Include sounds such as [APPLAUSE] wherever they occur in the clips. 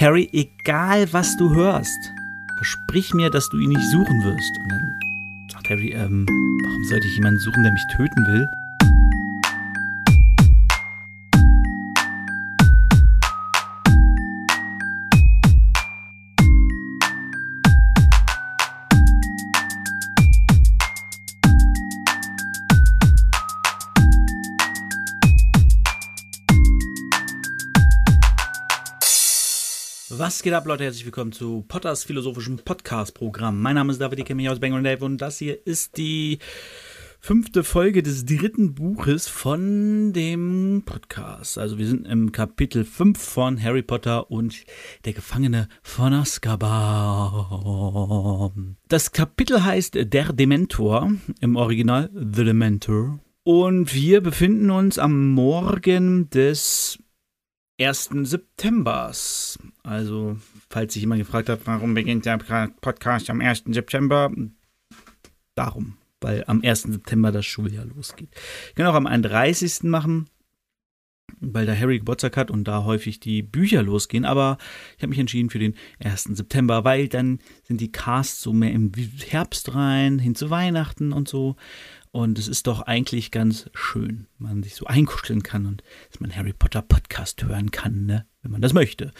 Harry, egal was du hörst, versprich mir, dass du ihn nicht suchen wirst. Und dann sagt Harry, ähm, warum sollte ich jemanden suchen, der mich töten will? Was geht ab, Leute? Herzlich willkommen zu Potters philosophischem Podcast-Programm. Mein Name ist David, ich kenne mich aus Bang Dave und das hier ist die fünfte Folge des dritten Buches von dem Podcast. Also wir sind im Kapitel 5 von Harry Potter und der Gefangene von Azkaban. Das Kapitel heißt Der Dementor, im Original The Dementor. Und wir befinden uns am Morgen des 1. Septembers. Also, falls sich jemand gefragt hat, warum beginnt der Podcast am 1. September, darum, weil am 1. September das Schuljahr losgeht. Ich kann auch am 31. machen, weil da Harry Geburtstag hat und da häufig die Bücher losgehen, aber ich habe mich entschieden für den 1. September, weil dann sind die Casts so mehr im Herbst rein, hin zu Weihnachten und so. Und es ist doch eigentlich ganz schön, man sich so einkuscheln kann und dass man Harry Potter Podcast hören kann, ne? wenn man das möchte.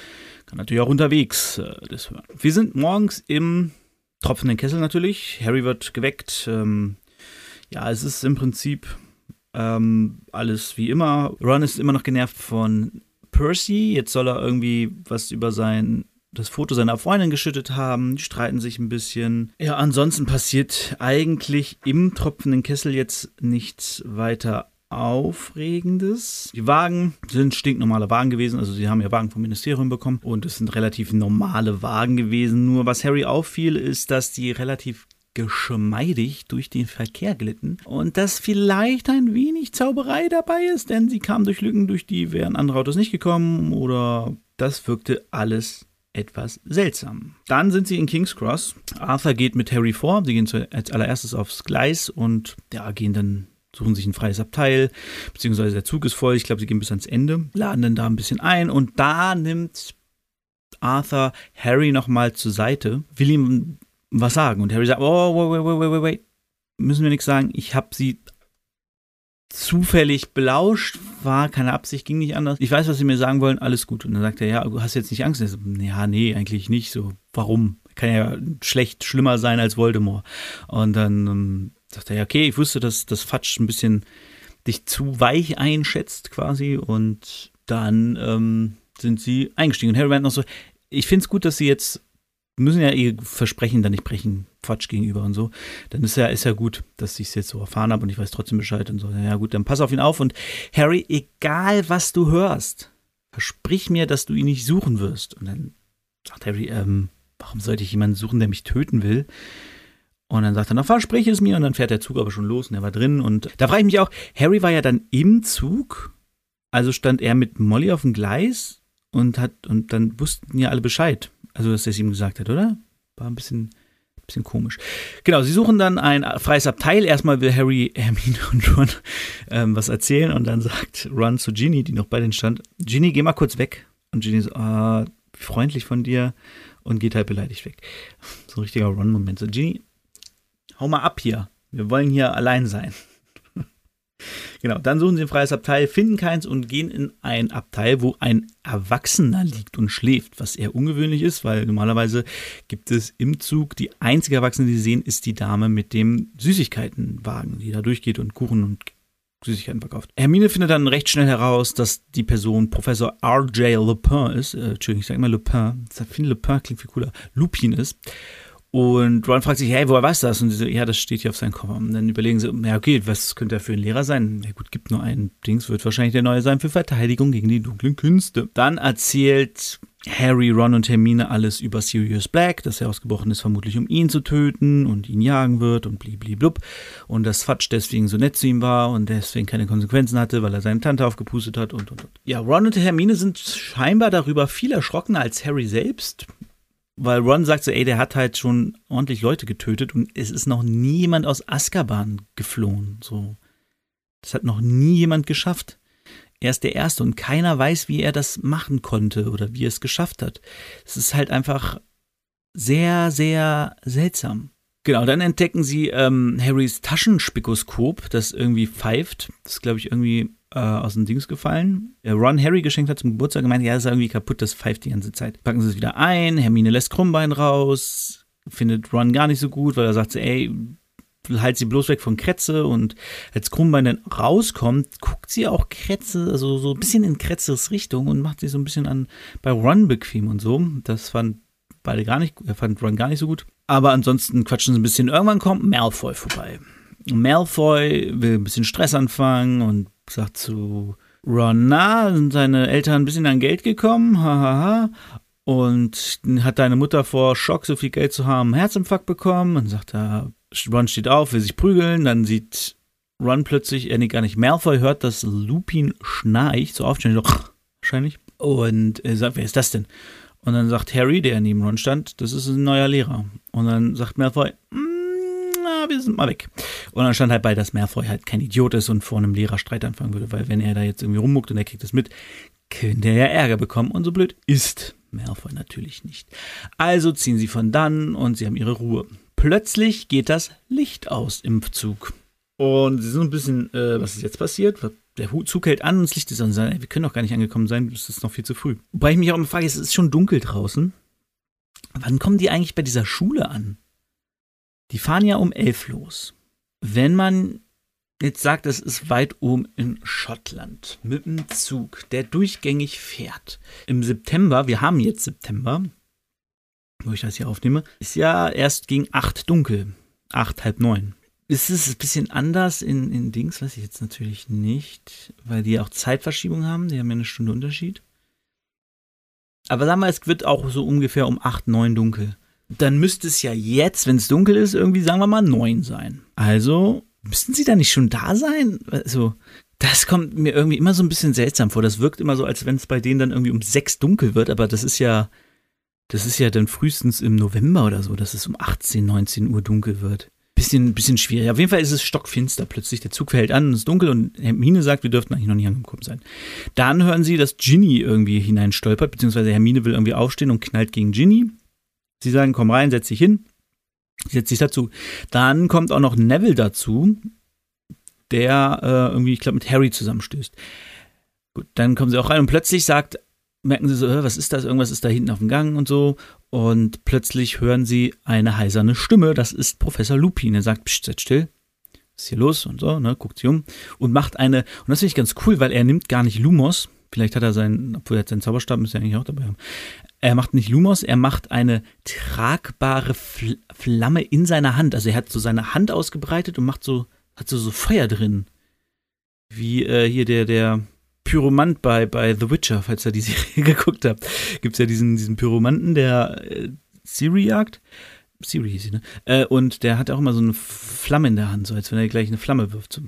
Kann natürlich auch unterwegs äh, das hören. Wir sind morgens im tropfenden Kessel natürlich. Harry wird geweckt. Ähm, ja, es ist im Prinzip ähm, alles wie immer. Ron ist immer noch genervt von Percy. Jetzt soll er irgendwie was über sein das Foto seiner Freundin geschüttet haben, die streiten sich ein bisschen. Ja, ansonsten passiert eigentlich im tropfenden Kessel jetzt nichts weiter Aufregendes. Die Wagen sind stinknormale Wagen gewesen, also sie haben ja Wagen vom Ministerium bekommen und es sind relativ normale Wagen gewesen. Nur was Harry auffiel, ist, dass die relativ geschmeidig durch den Verkehr glitten und dass vielleicht ein wenig Zauberei dabei ist, denn sie kamen durch Lücken, durch die wären andere Autos nicht gekommen oder das wirkte alles etwas seltsam. Dann sind sie in King's Cross. Arthur geht mit Harry vor. Sie gehen als allererstes aufs Gleis und ja, gehen dann suchen sich ein freies Abteil, beziehungsweise der Zug ist voll. Ich glaube, sie gehen bis ans Ende, laden dann da ein bisschen ein und da nimmt Arthur Harry nochmal zur Seite, will ihm was sagen und Harry sagt, oh, wait, wait, wait, wait, wait, müssen wir nichts sagen. Ich habe sie zufällig belauscht, war keine Absicht, ging nicht anders. Ich weiß, was Sie mir sagen wollen, alles gut. Und dann sagt er, ja, du hast jetzt nicht Angst. So, ja, nee, eigentlich nicht. So, warum? Kann ja schlecht schlimmer sein als Voldemort. Und dann ähm, sagt er, ja, okay, ich wusste, dass das Fatsch ein bisschen dich zu weich einschätzt quasi. Und dann ähm, sind sie eingestiegen. Und Harry meint noch so, ich finde es gut, dass sie jetzt müssen ja ihr Versprechen dann nicht brechen, Quatsch gegenüber und so. Dann ist ja, ist ja gut, dass ich es jetzt so erfahren habe und ich weiß trotzdem Bescheid und so. Ja, gut, dann pass auf ihn auf und Harry, egal was du hörst, versprich mir, dass du ihn nicht suchen wirst. Und dann sagt Harry, ähm, warum sollte ich jemanden suchen, der mich töten will? Und dann sagt er, na, versprich es mir. Und dann fährt der Zug aber schon los und er war drin. Und da frage ich mich auch, Harry war ja dann im Zug, also stand er mit Molly auf dem Gleis und hat, und dann wussten ja alle Bescheid. Also, dass er es ihm gesagt hat, oder? War ein bisschen, bisschen komisch. Genau, sie suchen dann ein freies Abteil. Erstmal will Harry, Hermine und Ron ähm, was erzählen und dann sagt Ron zu Ginny, die noch bei denen stand, Ginny, geh mal kurz weg. Und Ginny so, ah, freundlich von dir und geht halt beleidigt weg. So ein richtiger Ron-Moment. So, Ginny, hau mal ab hier. Wir wollen hier allein sein. Genau, dann suchen sie ein freies Abteil, finden keins und gehen in ein Abteil, wo ein Erwachsener liegt und schläft, was eher ungewöhnlich ist, weil normalerweise gibt es im Zug die einzige Erwachsene, die sie sehen, ist die Dame mit dem Süßigkeitenwagen, die da durchgeht und Kuchen und Süßigkeiten verkauft. Hermine findet dann recht schnell heraus, dass die Person Professor R.J. Lupin ist. Äh, Entschuldigung, ich sage immer Lupin. Ich finde Lupin klingt viel cooler. Lupin ist. Und Ron fragt sich, hey, woher weißt du das? Und sie so, ja, das steht hier auf seinem Koffer. Und dann überlegen sie, ja, okay, was könnte er für ein Lehrer sein? Ja gut, gibt nur einen Dings, wird wahrscheinlich der neue sein für Verteidigung gegen die dunklen Künste. Dann erzählt Harry, Ron und Hermine alles über Sirius Black, dass er ausgebrochen ist, vermutlich um ihn zu töten und ihn jagen wird und blibli-blub. Und dass Fatsch deswegen so nett zu ihm war und deswegen keine Konsequenzen hatte, weil er seine Tante aufgepustet hat und und und. Ja, Ron und Hermine sind scheinbar darüber viel erschrockener als Harry selbst weil Ron sagt so, ey, der hat halt schon ordentlich Leute getötet und es ist noch nie jemand aus Azkaban geflohen. So. Das hat noch nie jemand geschafft. Er ist der Erste und keiner weiß, wie er das machen konnte oder wie er es geschafft hat. Es ist halt einfach sehr, sehr seltsam. Genau, dann entdecken sie ähm, Harrys Taschenspikoskop, das irgendwie pfeift. Das ist, glaube ich, irgendwie äh, aus dem Dings gefallen. Äh, Ron Harry geschenkt hat zum Geburtstag gemeint, ja, das ist irgendwie kaputt, das pfeift die ganze Zeit. Packen sie es wieder ein, Hermine lässt Krummbein raus, findet Ron gar nicht so gut, weil er sagt, ey, halt sie bloß weg von Kretze und als Krummbein dann rauskommt, guckt sie auch Kretze, also so ein bisschen in Kretzes Richtung und macht sie so ein bisschen an bei Ron bequem und so. Das fand beide gar nicht, er fand Ron gar nicht so gut. Aber ansonsten quatschen sie ein bisschen. Irgendwann kommt Malfoy vorbei. Malfoy will ein bisschen Stress anfangen und sagt zu Ron, na, sind seine Eltern ein bisschen an Geld gekommen, hahaha. Und hat deine Mutter vor Schock, so viel Geld zu haben, einen Herzinfarkt bekommen. Und sagt er, Ron steht auf, will sich prügeln. Dann sieht Ron plötzlich, er nee, gar nicht, Malfoy hört, dass Lupin schnarcht, so aufstehen, wahrscheinlich. Und er sagt, wer ist das denn? Und dann sagt Harry, der neben Ron stand, das ist ein neuer Lehrer. Und dann sagt Malfoy, mm, na, wir sind mal weg. Und dann stand halt bei, dass Malfoy halt kein Idiot ist und vor einem Lehrer Streit anfangen würde, weil wenn er da jetzt irgendwie rummuckt und er kriegt das mit, könnte er ja Ärger bekommen. Und so blöd ist Malfoy natürlich nicht. Also ziehen sie von dann und sie haben ihre Ruhe. Plötzlich geht das Licht aus im Zug. Und sie sind ein bisschen, äh, was ist jetzt passiert? Der Zug hält an und das Licht ist an. Wir können doch gar nicht angekommen sein, es ist noch viel zu früh. Wobei ich mich auch immer frage, es ist schon dunkel draußen. Wann kommen die eigentlich bei dieser Schule an? Die fahren ja um elf los. Wenn man jetzt sagt, es ist weit oben in Schottland mit einem Zug, der durchgängig fährt. Im September, wir haben jetzt September, wo ich das hier aufnehme, ist ja erst gegen acht dunkel. Acht, halb neun. Ist es ein bisschen anders in, in Dings, weiß ich jetzt natürlich nicht, weil die auch Zeitverschiebung haben, die haben ja eine Stunde Unterschied. Aber sagen wir, es wird auch so ungefähr um 8, 9 dunkel. Dann müsste es ja jetzt, wenn es dunkel ist, irgendwie, sagen wir mal, 9 sein. Also, müssten sie da nicht schon da sein? Also, das kommt mir irgendwie immer so ein bisschen seltsam vor. Das wirkt immer so, als wenn es bei denen dann irgendwie um 6 dunkel wird, aber das ist ja, das ist ja dann frühestens im November oder so, dass es um 18, 19 Uhr dunkel wird bisschen, bisschen schwierig. Auf jeden Fall ist es stockfinster plötzlich. Der Zug fällt an, es ist dunkel und Hermine sagt, wir dürften eigentlich noch nicht angekommen sein. Dann hören sie, dass Ginny irgendwie hineinstolpert, beziehungsweise Hermine will irgendwie aufstehen und knallt gegen Ginny. Sie sagen, komm rein, setz dich hin. Setz dich dazu. Dann kommt auch noch Neville dazu, der äh, irgendwie, ich glaube, mit Harry zusammenstößt. Gut, dann kommen sie auch rein und plötzlich sagt merken sie so, was ist das? Irgendwas ist da hinten auf dem Gang und so. Und plötzlich hören sie eine heiserne Stimme. Das ist Professor Lupin. Er sagt, pst, seid still. Was ist hier los? Und so, ne, guckt sich um und macht eine, und das finde ich ganz cool, weil er nimmt gar nicht Lumos. Vielleicht hat er seinen, obwohl er hat seinen Zauberstab, müsste er eigentlich auch dabei haben. Er macht nicht Lumos, er macht eine tragbare Fl Flamme in seiner Hand. Also er hat so seine Hand ausgebreitet und macht so, hat so, so Feuer drin. Wie äh, hier der, der, Pyromant bei, bei The Witcher, falls ihr die [LAUGHS] Serie geguckt habt. Gibt es ja diesen, diesen Pyromanten, der äh, Siri jagt. Siri hieß sie, ne? Äh, und der hat auch immer so eine Flamme in der Hand, so als wenn er gleich eine Flamme wirft. So.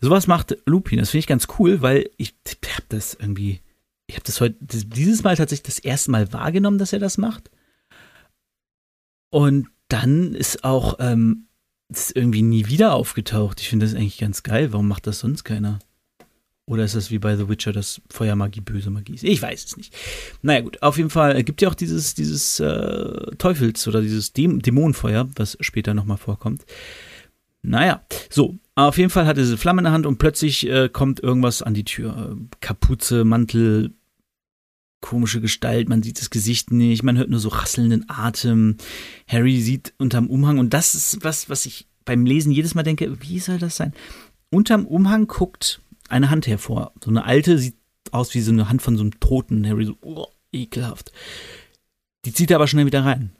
Sowas macht Lupin. Das finde ich ganz cool, weil ich habe das irgendwie, ich habe das heute, dieses Mal tatsächlich das erste Mal wahrgenommen, dass er das macht. Und dann ist auch, ähm, ist irgendwie nie wieder aufgetaucht. Ich finde das eigentlich ganz geil. Warum macht das sonst keiner? Oder ist das wie bei The Witcher, dass Feuermagie böse Magie ist? Ich weiß es nicht. Naja, gut, auf jeden Fall gibt ja auch dieses, dieses äh, Teufels- oder dieses Däm Dämonenfeuer, was später nochmal vorkommt. Naja, so, auf jeden Fall hat er diese Flamme in der Hand und plötzlich äh, kommt irgendwas an die Tür. Kapuze, Mantel, komische Gestalt, man sieht das Gesicht nicht, man hört nur so rasselnden Atem. Harry sieht unterm Umhang und das ist was, was ich beim Lesen jedes Mal denke, wie soll das sein? Unterm Umhang guckt eine Hand hervor. So eine alte sieht aus wie so eine Hand von so einem Toten. Harry so, oh, ekelhaft. Die zieht er aber schnell wieder rein.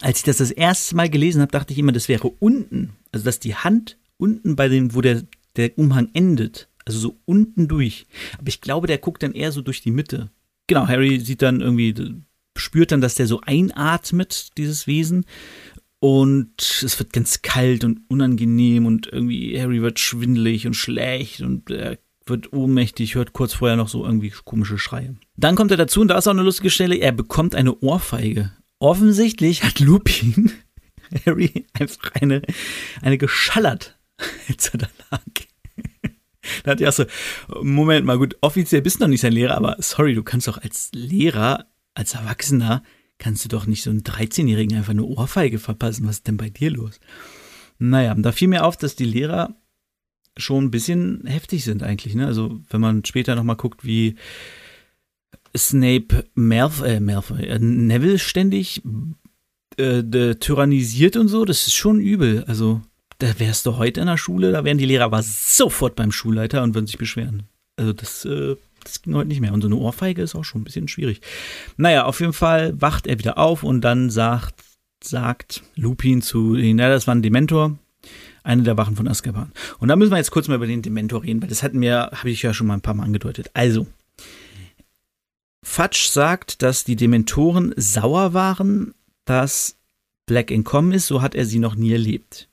Als ich das das erste Mal gelesen habe, dachte ich immer, das wäre unten. Also, dass die Hand unten bei dem, wo der, der Umhang endet. Also so unten durch. Aber ich glaube, der guckt dann eher so durch die Mitte. Genau, Harry sieht dann irgendwie, spürt dann, dass der so einatmet, dieses Wesen. Und es wird ganz kalt und unangenehm und irgendwie Harry wird schwindelig und schlecht und er wird ohnmächtig, hört kurz vorher noch so irgendwie komische Schreie. Dann kommt er dazu und da ist auch eine lustige Stelle, er bekommt eine Ohrfeige. Offensichtlich hat Lupin [LAUGHS] Harry einfach eine, eine geschallert, [LAUGHS] als er da lag. [LAUGHS] da hat er auch so, Moment mal, gut, offiziell bist du noch nicht sein Lehrer, aber sorry, du kannst doch als Lehrer, als Erwachsener, kannst du doch nicht so einen 13-Jährigen einfach eine Ohrfeige verpassen. Was ist denn bei dir los? Naja, da fiel mir auf, dass die Lehrer schon ein bisschen heftig sind eigentlich. Ne? Also wenn man später nochmal guckt, wie Snape Malf äh, Malfoy, äh, Neville ständig äh, tyrannisiert und so, das ist schon übel. Also da wärst du heute in der Schule, da wären die Lehrer aber sofort beim Schulleiter und würden sich beschweren. Also das, äh, das ging heute nicht mehr. Und so eine Ohrfeige ist auch schon ein bisschen schwierig. Naja, auf jeden Fall wacht er wieder auf und dann sagt, sagt Lupin zu ihnen, ja, das war ein Dementor, eine der Wachen von Azkaban. Und da müssen wir jetzt kurz mal über den Dementor reden, weil das hatten wir, habe ich ja schon mal ein paar Mal angedeutet. Also, Fatsch sagt, dass die Dementoren sauer waren, dass Black entkommen ist, so hat er sie noch nie erlebt.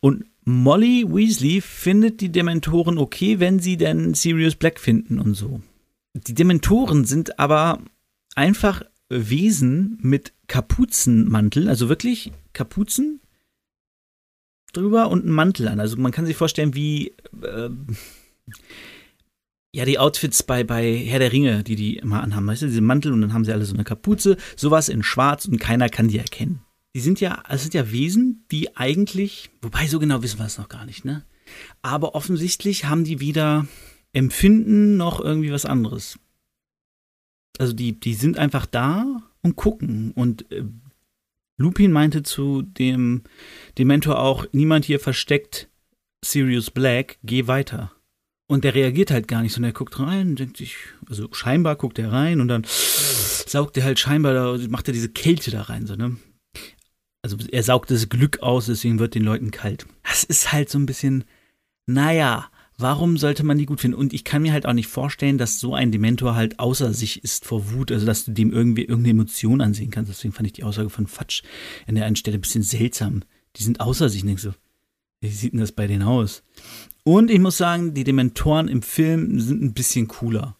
Und Molly Weasley findet die Dementoren okay, wenn sie denn Sirius Black finden und so. Die Dementoren sind aber einfach Wesen mit Kapuzenmantel, also wirklich Kapuzen drüber und einen Mantel an. Also man kann sich vorstellen, wie äh, ja die Outfits bei, bei Herr der Ringe, die die immer anhaben, weißt du, diese Mantel und dann haben sie alle so eine Kapuze, sowas in schwarz und keiner kann die erkennen. Die sind ja, es sind ja Wesen, die eigentlich, wobei so genau wissen wir es noch gar nicht, ne? Aber offensichtlich haben die wieder Empfinden noch irgendwie was anderes. Also die, die sind einfach da und gucken. Und äh, Lupin meinte zu dem Dementor auch, niemand hier versteckt Sirius Black, geh weiter. Und der reagiert halt gar nicht, sondern er guckt rein, denkt sich, also scheinbar guckt er rein und dann saugt er halt scheinbar, da, macht er diese Kälte da rein, so, ne? Also er saugt das Glück aus, deswegen wird den Leuten kalt. Das ist halt so ein bisschen, naja, warum sollte man die gut finden? Und ich kann mir halt auch nicht vorstellen, dass so ein Dementor halt außer sich ist vor Wut, also dass du dem irgendwie irgendeine Emotion ansehen kannst. Deswegen fand ich die Aussage von Fatsch an der einen Stelle ein bisschen seltsam. Die sind außer sich, denkst so. Wie sieht denn das bei denen aus? Und ich muss sagen, die Dementoren im Film sind ein bisschen cooler.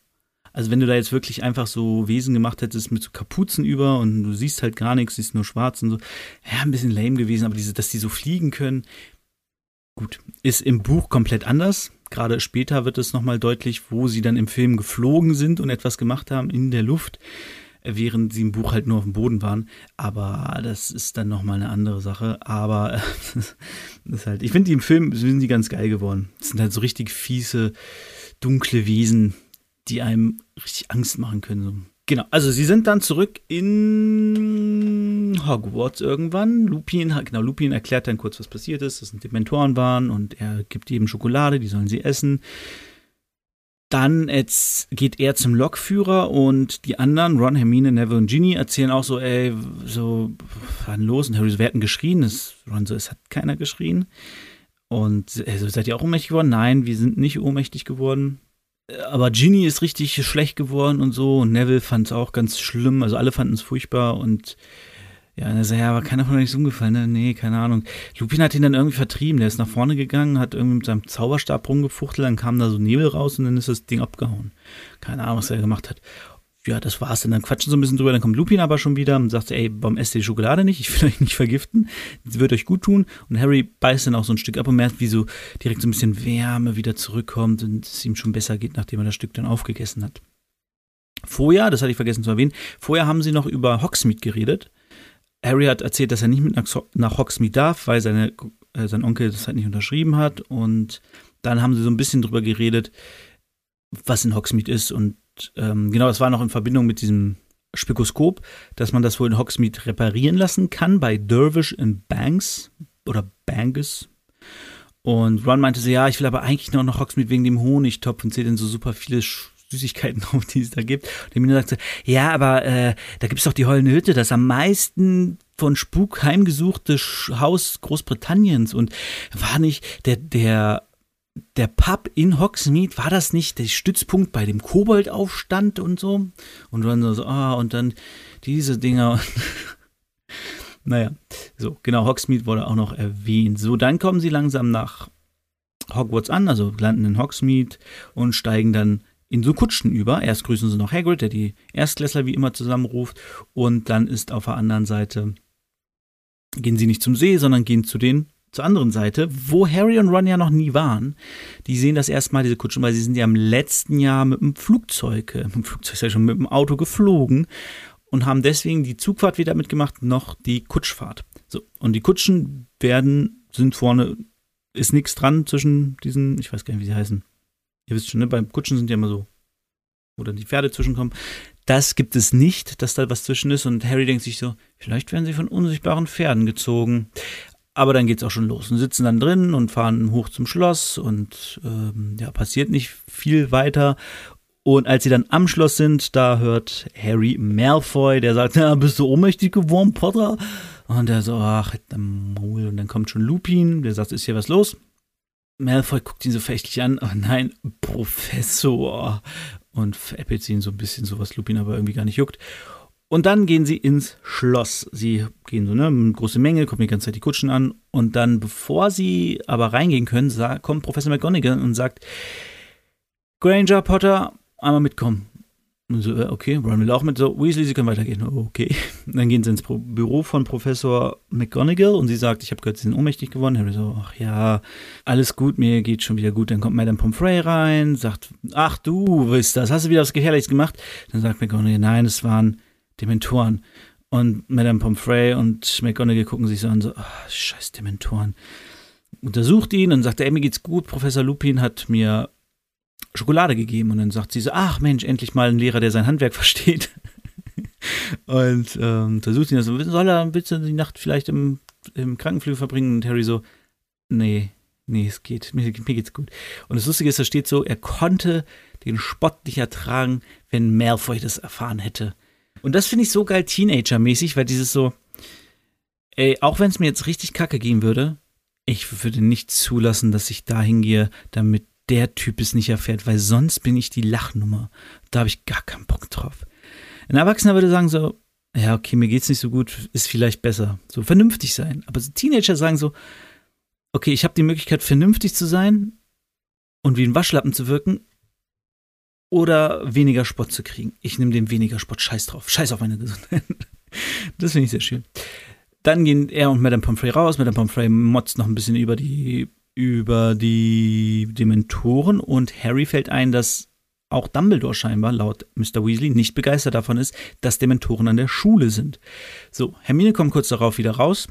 Also wenn du da jetzt wirklich einfach so Wesen gemacht hättest mit so Kapuzen über und du siehst halt gar nichts, siehst nur schwarz und so, ja, ein bisschen lame gewesen, aber diese, dass die so fliegen können, gut, ist im Buch komplett anders gerade später wird es nochmal deutlich, wo sie dann im Film geflogen sind und etwas gemacht haben in der Luft, während sie im Buch halt nur auf dem Boden waren. Aber das ist dann nochmal eine andere Sache. Aber [LAUGHS] ist halt, ich finde die im Film sind die ganz geil geworden. Das sind halt so richtig fiese, dunkle Wesen, die einem richtig Angst machen können. Genau, also sie sind dann zurück in Hogwarts irgendwann. Lupin, genau, Lupin erklärt dann kurz, was passiert ist, dass es Dementoren waren und er gibt jedem Schokolade, die sollen sie essen. Dann jetzt geht er zum Lokführer und die anderen, Ron, Hermine, Neville und Ginny, erzählen auch so, ey, so, was war denn los? Und Harry so, wir hatten geschrien. Das, Ron so, es hat keiner geschrien. Und also, seid ihr auch ohnmächtig geworden? Nein, wir sind nicht ohnmächtig geworden aber Ginny ist richtig schlecht geworden und so. Und Neville fand es auch ganz schlimm. Also alle fanden es furchtbar und ja, er sagt, ja, aber keiner von euch ist umgefallen, ne? Nee, keine Ahnung. Lupin hat ihn dann irgendwie vertrieben. Der ist nach vorne gegangen, hat irgendwie mit seinem Zauberstab rumgefuchtelt, dann kam da so Nebel raus und dann ist das Ding abgehauen. Keine Ahnung, was er gemacht hat ja, das war's. Und dann quatschen so ein bisschen drüber. Dann kommt Lupin aber schon wieder und sagt, ey, warum esst ihr die Schokolade nicht? Ich will euch nicht vergiften. Sie wird euch gut tun. Und Harry beißt dann auch so ein Stück ab und merkt, wie so direkt so ein bisschen Wärme wieder zurückkommt und es ihm schon besser geht, nachdem er das Stück dann aufgegessen hat. Vorher, das hatte ich vergessen zu erwähnen, vorher haben sie noch über Hogsmeade geredet. Harry hat erzählt, dass er nicht mit nach Hogsmeade darf, weil seine, äh, sein Onkel das halt nicht unterschrieben hat. Und dann haben sie so ein bisschen drüber geredet, was in Hogsmeade ist und ähm, genau, das war noch in Verbindung mit diesem Spikoskop, dass man das wohl in Hogsmeade reparieren lassen kann bei Dervish in Banks oder Bangus. Und Ron meinte so, ja, ich will aber eigentlich noch Hogsmeade wegen dem Honigtopf und sehe dann so super viele Süßigkeiten [LAUGHS] auf, die es da gibt. Und Hermine sagte, ja, aber äh, da gibt es doch die heulende Hütte, das am meisten von Spuk heimgesuchte Haus Großbritanniens und war nicht der, der der Pub in Hogsmeade, war das nicht der Stützpunkt bei dem Koboldaufstand und so? Und dann so, ah, und dann diese Dinger. [LAUGHS] naja, so, genau, Hogsmeade wurde auch noch erwähnt. So, dann kommen sie langsam nach Hogwarts an, also landen in Hogsmeade und steigen dann in so Kutschen über. Erst grüßen sie noch Hagrid, der die Erstklässler wie immer zusammenruft. Und dann ist auf der anderen Seite, gehen sie nicht zum See, sondern gehen zu den zur anderen Seite, wo Harry und Ron ja noch nie waren. Die sehen das erstmal, diese Kutschen, weil sie sind ja im letzten Jahr mit dem Flugzeug, äh, mit dem Flugzeug ja schon mit dem Auto geflogen und haben deswegen die Zugfahrt wieder mitgemacht, noch die Kutschfahrt. So, und die Kutschen werden, sind vorne, ist nichts dran zwischen diesen, ich weiß gar nicht, wie sie heißen. Ihr wisst schon, ne? Beim Kutschen sind ja immer so, wo dann die Pferde zwischenkommen. Das gibt es nicht, dass da was zwischen ist. Und Harry denkt sich so, vielleicht werden sie von unsichtbaren Pferden gezogen. Aber dann geht es auch schon los und sitzen dann drin und fahren hoch zum Schloss und ähm, ja, passiert nicht viel weiter. Und als sie dann am Schloss sind, da hört Harry Malfoy, der sagt, ja, bist du ohnmächtig geworden, Potter? Und er so, ach, Maul. Und dann kommt schon Lupin, der sagt, ist hier was los? Malfoy guckt ihn so verächtlich an, oh nein, Professor. Und veräppelt ihn so ein bisschen, so was Lupin aber irgendwie gar nicht juckt. Und dann gehen sie ins Schloss. Sie gehen so, ne, eine große Menge, kommen die ganze Zeit die Kutschen an. Und dann, bevor sie aber reingehen können, kommt Professor McGonagall und sagt, Granger, Potter, einmal mitkommen. Und so, äh, okay, Ron will auch mit, so, Weasley, Sie können weitergehen. Okay. [LAUGHS] Dann gehen sie ins Büro von Professor McGonagall und sie sagt, ich habe gehört, Sie sind ohnmächtig geworden. Harry so, ach ja, alles gut, mir geht schon wieder gut. Dann kommt Madame Pomfrey rein, sagt, ach du bist das, hast du wieder was Gefährliches gemacht? Dann sagt McGonagall, nein, es waren Dementoren. Und Madame Pomfrey und McGonagall gucken sich so an, so, ach, scheiß Dementoren. Untersucht ihn und sagt, ey, mir geht's gut, Professor Lupin hat mir Schokolade gegeben. Und dann sagt sie so, ach Mensch, endlich mal ein Lehrer, der sein Handwerk [LAUGHS] versteht. und ähm, versucht ihn so, soll er bitte die Nacht vielleicht im, im Krankenflügel verbringen? Und Harry so, nee, nee, es geht, mir, mir geht's gut. Und das Lustige ist, da steht so, er konnte den Spott nicht ertragen, wenn Malfoy das erfahren hätte. Und das finde ich so geil Teenager-mäßig, weil dieses so, ey, auch wenn es mir jetzt richtig kacke gehen würde, ich würde nicht zulassen, dass ich da hingehe, damit der Typ es nicht erfährt, weil sonst bin ich die Lachnummer. Da habe ich gar keinen Bock drauf. Ein Erwachsener würde sagen so, ja, okay, mir geht's nicht so gut, ist vielleicht besser. So vernünftig sein. Aber so Teenager sagen so, okay, ich habe die Möglichkeit, vernünftig zu sein und wie ein Waschlappen zu wirken oder weniger Spott zu kriegen. Ich nehme den weniger Spott, scheiß drauf, scheiß auf meine Gesundheit. [LAUGHS] das finde ich sehr schön. Dann gehen er und Madame Pomfrey raus. Madame Pomfrey motzt noch ein bisschen über die über die Dementoren und Harry fällt ein, dass auch Dumbledore scheinbar laut Mr. Weasley nicht begeistert davon ist, dass Dementoren an der Schule sind. So, Hermine kommt kurz darauf wieder raus,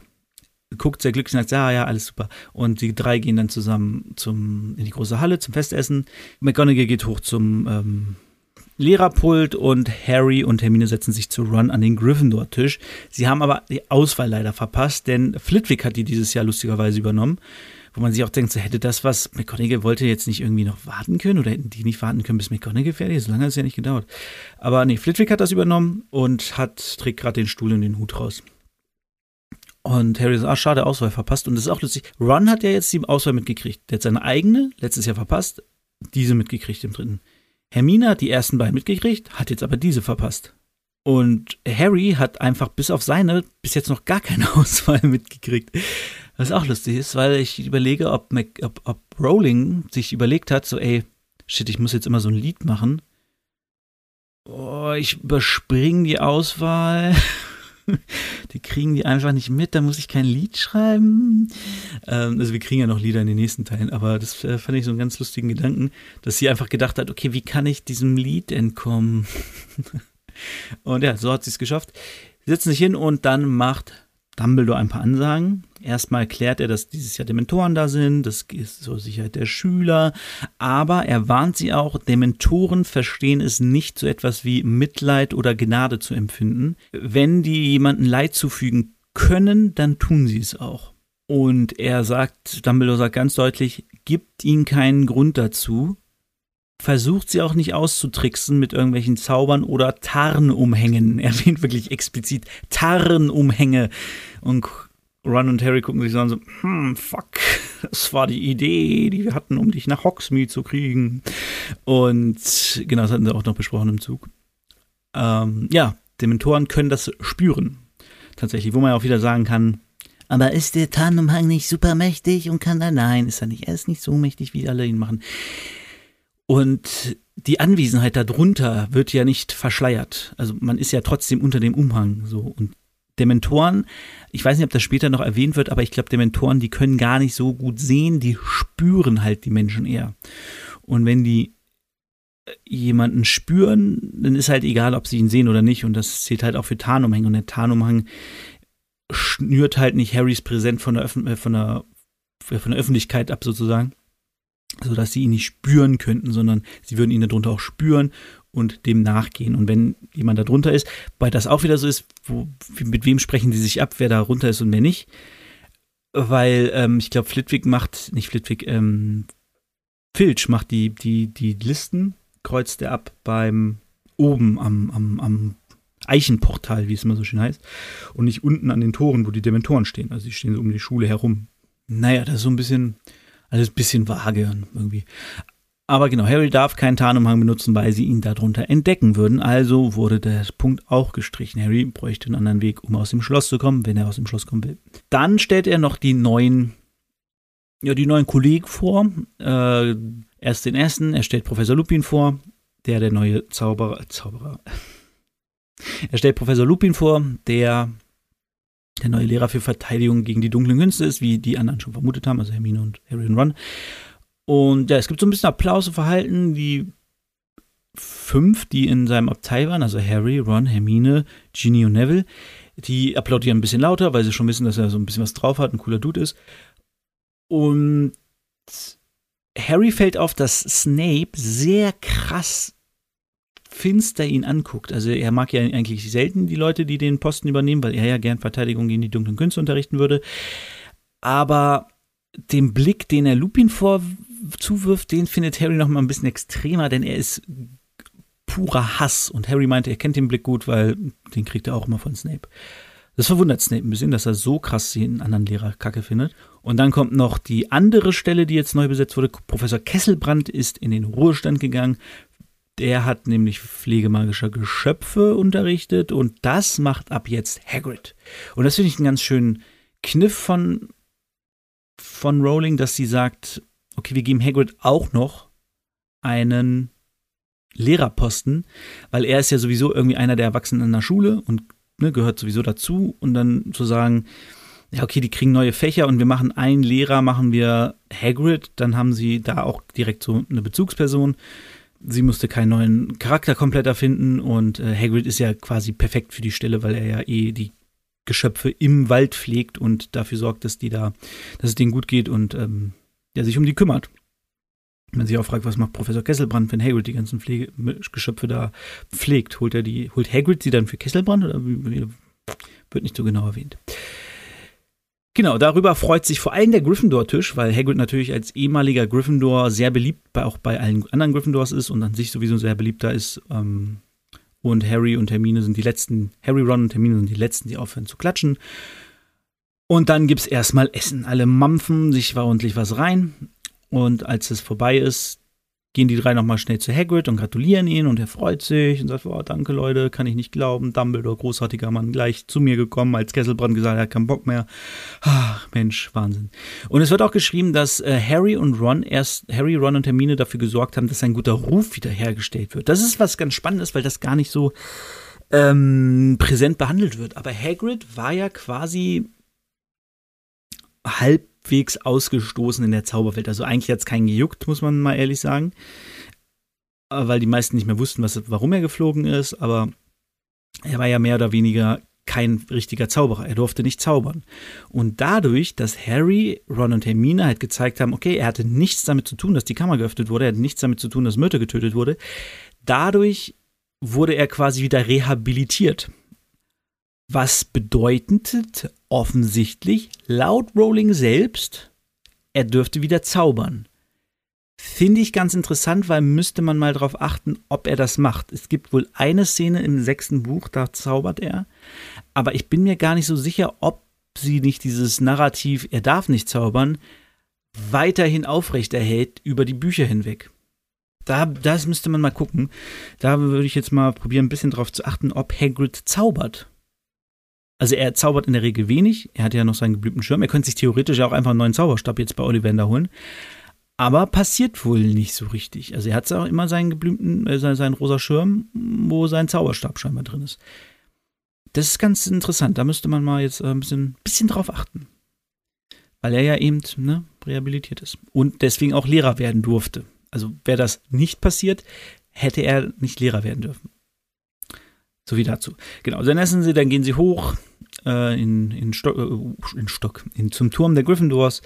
guckt sehr glücklich und sagt, ja, ja, alles super. Und die drei gehen dann zusammen zum, in die große Halle zum Festessen. McGonagall geht hoch zum ähm, Lehrerpult und Harry und Hermine setzen sich zu Ron an den Gryffindor-Tisch. Sie haben aber die Auswahl leider verpasst, denn Flitwick hat die dieses Jahr lustigerweise übernommen wo man sich auch denkt, so hätte das was, McGonagall wollte jetzt nicht irgendwie noch warten können oder hätten die nicht warten können, bis McGonagall fertig ist. So lange hat es ja nicht gedauert. Aber nee, Flitwick hat das übernommen und hat, trägt gerade den Stuhl und den Hut raus. Und Harry sagt, ah, schade, Auswahl verpasst. Und das ist auch lustig. Ron hat ja jetzt die Auswahl mitgekriegt. Der hat seine eigene letztes Jahr verpasst, diese mitgekriegt im dritten. Hermine hat die ersten beiden mitgekriegt, hat jetzt aber diese verpasst. Und Harry hat einfach bis auf seine bis jetzt noch gar keine [LAUGHS] Auswahl mitgekriegt. Was auch lustig ist, weil ich überlege, ob, Mac, ob, ob Rowling sich überlegt hat, so, ey, shit, ich muss jetzt immer so ein Lied machen. Oh, ich überspringe die Auswahl. [LAUGHS] [LAUGHS] die kriegen die einfach nicht mit, da muss ich kein Lied schreiben. Ähm, also wir kriegen ja noch Lieder in den nächsten Teilen, aber das äh, fand ich so einen ganz lustigen Gedanken, dass sie einfach gedacht hat, okay, wie kann ich diesem Lied entkommen? [LAUGHS] und ja, so hat sie es geschafft. Sie setzen sich hin und dann macht Dumbledore ein paar Ansagen. Erstmal erklärt er, dass dieses Jahr Dementoren da sind, das ist zur Sicherheit der Schüler, aber er warnt sie auch, Dementoren verstehen es nicht so etwas wie Mitleid oder Gnade zu empfinden. Wenn die jemanden Leid zufügen können, dann tun sie es auch. Und er sagt, Dumbledore sagt ganz deutlich, gibt ihnen keinen Grund dazu, versucht sie auch nicht auszutricksen mit irgendwelchen Zaubern oder Tarnumhängen. [LAUGHS] Er erwähnt wirklich explizit Tarnumhänge. Und Ron und Harry gucken sich so an, so, hm, fuck, das war die Idee, die wir hatten, um dich nach Hogsmeade zu kriegen. Und genau, das hatten sie auch noch besprochen im Zug. Ähm, ja, Dementoren können das spüren. Tatsächlich, wo man auch wieder sagen kann, aber ist der Tarnumhang nicht super mächtig und kann da? Nein, ist er nicht. Er ist nicht so mächtig, wie alle ihn machen. Und die Anwesenheit darunter wird ja nicht verschleiert. Also man ist ja trotzdem unter dem Umhang so. Und Dementoren, ich weiß nicht, ob das später noch erwähnt wird, aber ich glaube, Dementoren, die können gar nicht so gut sehen, die spüren halt die Menschen eher. Und wenn die äh, jemanden spüren, dann ist halt egal, ob sie ihn sehen oder nicht. Und das zählt halt auch für Tarnumhang. Und der Tarnumhang schnürt halt nicht Harrys Präsent von der, Öff äh, von der, von der Öffentlichkeit ab, sozusagen. Sodass sie ihn nicht spüren könnten, sondern sie würden ihn darunter auch spüren und dem nachgehen. Und wenn jemand da drunter ist, weil das auch wieder so ist, wo, mit wem sprechen die sich ab, wer da runter ist und wer nicht. Weil ähm, ich glaube, Flitwick macht, nicht Flitwick, ähm, Filch macht die, die, die Listen, kreuzt er ab beim oben am, am, am Eichenportal, wie es immer so schön heißt, und nicht unten an den Toren, wo die Dementoren stehen. Also die stehen so um die Schule herum. Naja, das ist so ein bisschen, alles ein bisschen vage irgendwie. Aber genau, Harry darf keinen Tarnumhang benutzen, weil sie ihn darunter entdecken würden. Also wurde der Punkt auch gestrichen. Harry bräuchte einen anderen Weg, um aus dem Schloss zu kommen, wenn er aus dem Schloss kommen will. Dann stellt er noch die neuen, ja, die neuen Kollegen vor. Äh, erst den ersten, er stellt Professor Lupin vor, der der neue Zauberer, Zauberer. [LAUGHS] Er stellt Professor Lupin vor, der der neue Lehrer für Verteidigung gegen die dunklen Künste ist, wie die anderen schon vermutet haben, also Hermine und Harry und Ron. Und ja, es gibt so ein bisschen Applaus und Verhalten. Die fünf, die in seinem Abteil waren, also Harry, Ron, Hermine, Ginny und Neville, die applaudieren ein bisschen lauter, weil sie schon wissen, dass er so ein bisschen was drauf hat, ein cooler Dude ist. Und Harry fällt auf, dass Snape sehr krass finster ihn anguckt. Also er mag ja eigentlich selten die Leute, die den Posten übernehmen, weil er ja gern Verteidigung gegen die dunklen Künste unterrichten würde. Aber den Blick, den er Lupin vor zuwirft, den findet Harry noch mal ein bisschen extremer, denn er ist purer Hass. Und Harry meinte, er kennt den Blick gut, weil den kriegt er auch immer von Snape. Das verwundert Snape ein bisschen, dass er so krass den anderen Lehrer kacke findet. Und dann kommt noch die andere Stelle, die jetzt neu besetzt wurde. Professor Kesselbrand ist in den Ruhestand gegangen. Der hat nämlich pflegemagischer Geschöpfe unterrichtet und das macht ab jetzt Hagrid. Und das finde ich einen ganz schönen Kniff von, von Rowling, dass sie sagt, okay, wir geben Hagrid auch noch einen Lehrerposten, weil er ist ja sowieso irgendwie einer der Erwachsenen in der Schule und ne, gehört sowieso dazu. Und dann zu sagen, ja, okay, die kriegen neue Fächer und wir machen einen Lehrer, machen wir Hagrid, dann haben sie da auch direkt so eine Bezugsperson. Sie musste keinen neuen Charakter komplett erfinden und äh, Hagrid ist ja quasi perfekt für die Stelle, weil er ja eh die Geschöpfe im Wald pflegt und dafür sorgt, dass die da, dass es denen gut geht und ähm, der sich um die kümmert. Man sich auch fragt, was macht Professor Kesselbrand, wenn Hagrid die ganzen Pflege Geschöpfe da pflegt? Holt er die, holt Hagrid sie dann für Kesselbrand oder wird nicht so genau erwähnt? Genau, darüber freut sich vor allem der Gryffindor-Tisch, weil Hagrid natürlich als ehemaliger Gryffindor sehr beliebt bei, auch bei allen anderen Gryffindors ist und an sich sowieso sehr beliebter ist. Ähm, und Harry und Hermine sind die letzten, Harry, Ron und Hermine sind die letzten, die aufhören zu klatschen. Und dann gibt's erstmal Essen. Alle mampfen sich ordentlich was rein. Und als es vorbei ist, gehen die drei nochmal schnell zu Hagrid und gratulieren ihn und er freut sich und sagt, oh, danke Leute, kann ich nicht glauben, Dumbledore, großartiger Mann, gleich zu mir gekommen, als Kesselbrand gesagt, er hat keinen Bock mehr. Ach, Mensch, Wahnsinn. Und es wird auch geschrieben, dass äh, Harry und Ron erst, Harry, Ron und Hermine dafür gesorgt haben, dass ein guter Ruf wiederhergestellt wird. Das ist was ganz Spannendes, weil das gar nicht so ähm, präsent behandelt wird. Aber Hagrid war ja quasi halbwegs ausgestoßen in der Zauberwelt. Also eigentlich hat es keinen gejuckt, muss man mal ehrlich sagen. Äh, weil die meisten nicht mehr wussten, was, warum er geflogen ist, aber er war ja mehr oder weniger kein richtiger Zauberer. Er durfte nicht zaubern. Und dadurch, dass Harry, Ron und Hermine halt gezeigt haben, okay, er hatte nichts damit zu tun, dass die Kammer geöffnet wurde, er hatte nichts damit zu tun, dass Myrte getötet wurde, dadurch wurde er quasi wieder rehabilitiert. Was bedeutet offensichtlich, laut Rowling selbst, er dürfte wieder zaubern. Finde ich ganz interessant, weil müsste man mal darauf achten, ob er das macht. Es gibt wohl eine Szene im sechsten Buch, da zaubert er, aber ich bin mir gar nicht so sicher, ob sie nicht dieses Narrativ, er darf nicht zaubern, weiterhin aufrechterhält über die Bücher hinweg. Da, das müsste man mal gucken. Da würde ich jetzt mal probieren, ein bisschen darauf zu achten, ob Hagrid zaubert. Also er zaubert in der Regel wenig. Er hat ja noch seinen geblümten Schirm. Er könnte sich theoretisch auch einfach einen neuen Zauberstab jetzt bei Ollivander holen. Aber passiert wohl nicht so richtig. Also er hat auch immer seinen geblümten, äh, seinen, seinen rosa Schirm, wo sein Zauberstab scheinbar drin ist. Das ist ganz interessant. Da müsste man mal jetzt äh, ein bisschen, bisschen drauf achten. Weil er ja eben ne, rehabilitiert ist. Und deswegen auch Lehrer werden durfte. Also wäre das nicht passiert, hätte er nicht Lehrer werden dürfen. So wie dazu. Genau, dann essen sie, dann gehen sie hoch äh, in, in, Stock, äh, in Stock, in, zum Turm der Gryffindors.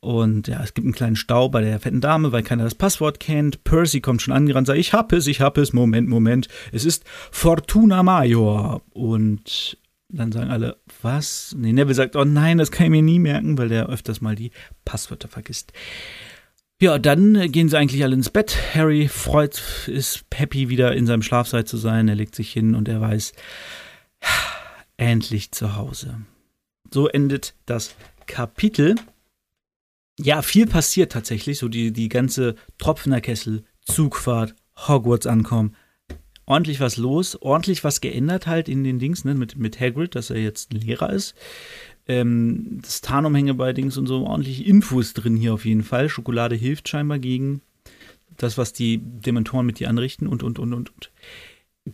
Und ja, es gibt einen kleinen Stau bei der fetten Dame, weil keiner das Passwort kennt. Percy kommt schon angerannt, sagt, ich hab es, ich hab es, Moment, Moment. Es ist Fortuna Major. Und dann sagen alle, was? Nee, Neville sagt, oh nein, das kann ich mir nie merken, weil der öfters mal die Passwörter vergisst. Ja, dann gehen sie eigentlich alle ins Bett. Harry freut, ist happy, wieder in seinem Schlafsaal zu sein. Er legt sich hin und er weiß, [SIGHS] endlich zu Hause. So endet das Kapitel. Ja, viel passiert tatsächlich. So die, die ganze Tropfener Kessel, Zugfahrt, Hogwarts ankommen. Ordentlich was los, ordentlich was geändert halt in den Dings, ne, mit, mit Hagrid, dass er jetzt ein Lehrer ist ähm, das Tarnumhänge bei Dings und so ordentlich Infos drin hier auf jeden Fall. Schokolade hilft scheinbar gegen das, was die Dementoren mit dir anrichten und, und, und, und, und.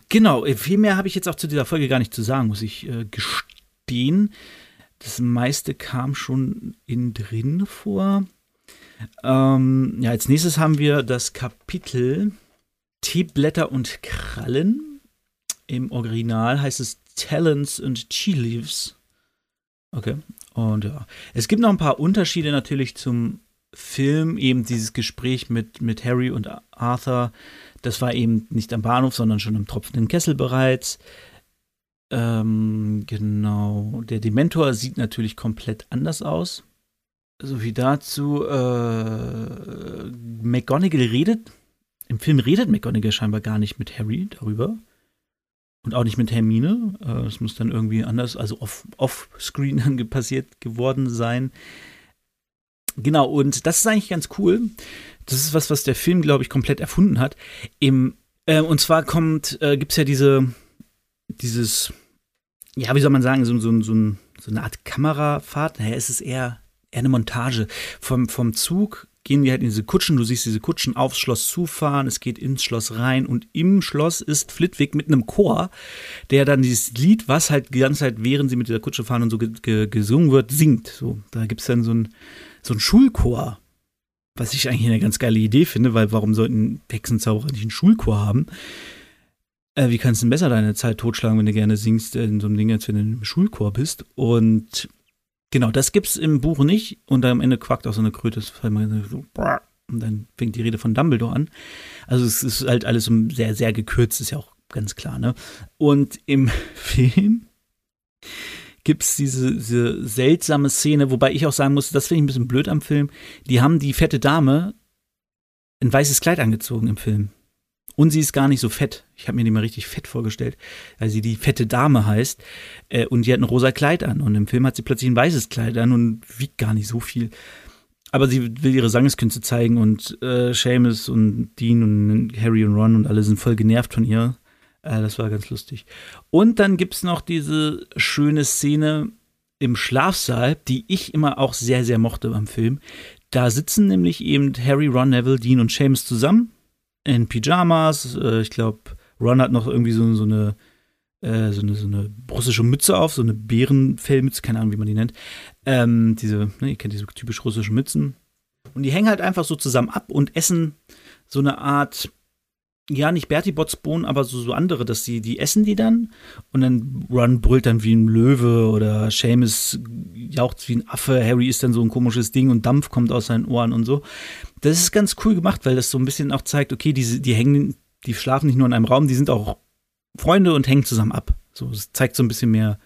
Genau, äh, viel mehr habe ich jetzt auch zu dieser Folge gar nicht zu sagen, muss ich äh, gestehen. Das meiste kam schon in drin vor. Ähm, ja, als nächstes haben wir das Kapitel Teeblätter und Krallen. Im Original heißt es Talents and Tea Leaves. Okay. Und ja, es gibt noch ein paar Unterschiede natürlich zum Film, eben dieses Gespräch mit, mit Harry und Arthur. Das war eben nicht am Bahnhof, sondern schon im tropfenden Kessel bereits. Ähm, genau. Der Dementor sieht natürlich komplett anders aus. So wie dazu. Äh, McGonagall redet. Im Film redet McGonagall scheinbar gar nicht mit Harry darüber. Und auch nicht mit Hermine. Äh, es muss dann irgendwie anders, also off-screen [LAUGHS] off passiert geworden sein. Genau, und das ist eigentlich ganz cool. Das ist was, was der Film, glaube ich, komplett erfunden hat. Im, äh, und zwar kommt, äh, gibt es ja diese, dieses, ja, wie soll man sagen, so, so, so, so eine Art Kamerafahrt. Naja, es ist eher, eher eine Montage vom, vom Zug gehen wir halt in diese Kutschen. Du siehst diese Kutschen aufs Schloss zufahren, es geht ins Schloss rein und im Schloss ist Flitwick mit einem Chor, der dann dieses Lied, was halt die ganze Zeit, während sie mit dieser Kutsche fahren und so ge ge gesungen wird, singt. So, da gibt es dann so ein, so ein Schulchor, was ich eigentlich eine ganz geile Idee finde, weil warum sollten Hexenzauberer nicht einen Schulchor haben? Äh, wie kannst du denn besser deine Zeit totschlagen, wenn du gerne singst in so einem Ding, als wenn du im Schulchor bist? Und Genau, das gibt's im Buch nicht und am Ende quackt auch so eine Kröte und dann fängt die Rede von Dumbledore an. Also es ist halt alles sehr, sehr gekürzt, ist ja auch ganz klar, ne? Und im [LAUGHS] Film gibt's diese, diese seltsame Szene, wobei ich auch sagen muss, das finde ich ein bisschen blöd am Film. Die haben die fette Dame ein weißes Kleid angezogen im Film. Und sie ist gar nicht so fett. Ich habe mir die mal richtig fett vorgestellt, weil sie die fette Dame heißt. Äh, und die hat ein rosa Kleid an. Und im Film hat sie plötzlich ein weißes Kleid an und wiegt gar nicht so viel. Aber sie will ihre Sangeskünste zeigen und äh, Seamus und Dean und Harry und Ron und alle sind voll genervt von ihr. Äh, das war ganz lustig. Und dann gibt es noch diese schöne Szene im Schlafsaal, die ich immer auch sehr, sehr mochte beim Film. Da sitzen nämlich eben Harry, Ron, Neville, Dean und Seamus zusammen in Pyjamas. Äh, ich glaube, Ron hat noch irgendwie so, so eine äh, so eine, so eine russische Mütze auf, so eine Bärenfellmütze, keine Ahnung, wie man die nennt. Ähm, diese, ne, ihr kennt diese typisch russischen Mützen. Und die hängen halt einfach so zusammen ab und essen so eine Art, ja, nicht Bertie Bohnen, aber so, so andere, dass die, die essen die dann und dann Ron brüllt dann wie ein Löwe oder Seamus jaucht wie ein Affe, Harry ist dann so ein komisches Ding und Dampf kommt aus seinen Ohren und so. Das ist ganz cool gemacht, weil das so ein bisschen auch zeigt, okay, diese, die hängen, die schlafen nicht nur in einem Raum, die sind auch Freunde und hängen zusammen ab. So, es zeigt so ein bisschen mehr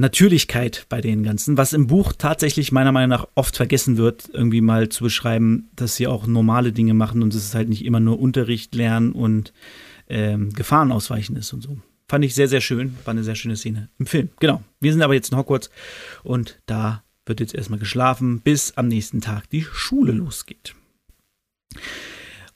Natürlichkeit bei den Ganzen, was im Buch tatsächlich meiner Meinung nach oft vergessen wird, irgendwie mal zu beschreiben, dass sie auch normale Dinge machen und es ist halt nicht immer nur Unterricht lernen und ähm, Gefahren ausweichen ist und so. Fand ich sehr, sehr schön. War eine sehr schöne Szene im Film. Genau. Wir sind aber jetzt in Hogwarts und da wird jetzt erstmal geschlafen, bis am nächsten Tag die Schule losgeht.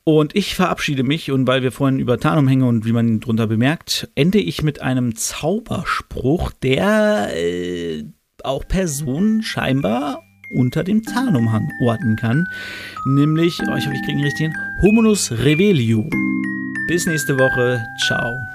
Und ich verabschiede mich und weil wir vorhin über Tarnumhänge und wie man ihn drunter bemerkt, ende ich mit einem Zauberspruch, der äh, auch Personen scheinbar unter dem Tarnumhang orten kann. Nämlich, oh, ich hoffe, ich kriege ihn richtig hin, Homunus Revelio. Bis nächste Woche. Ciao.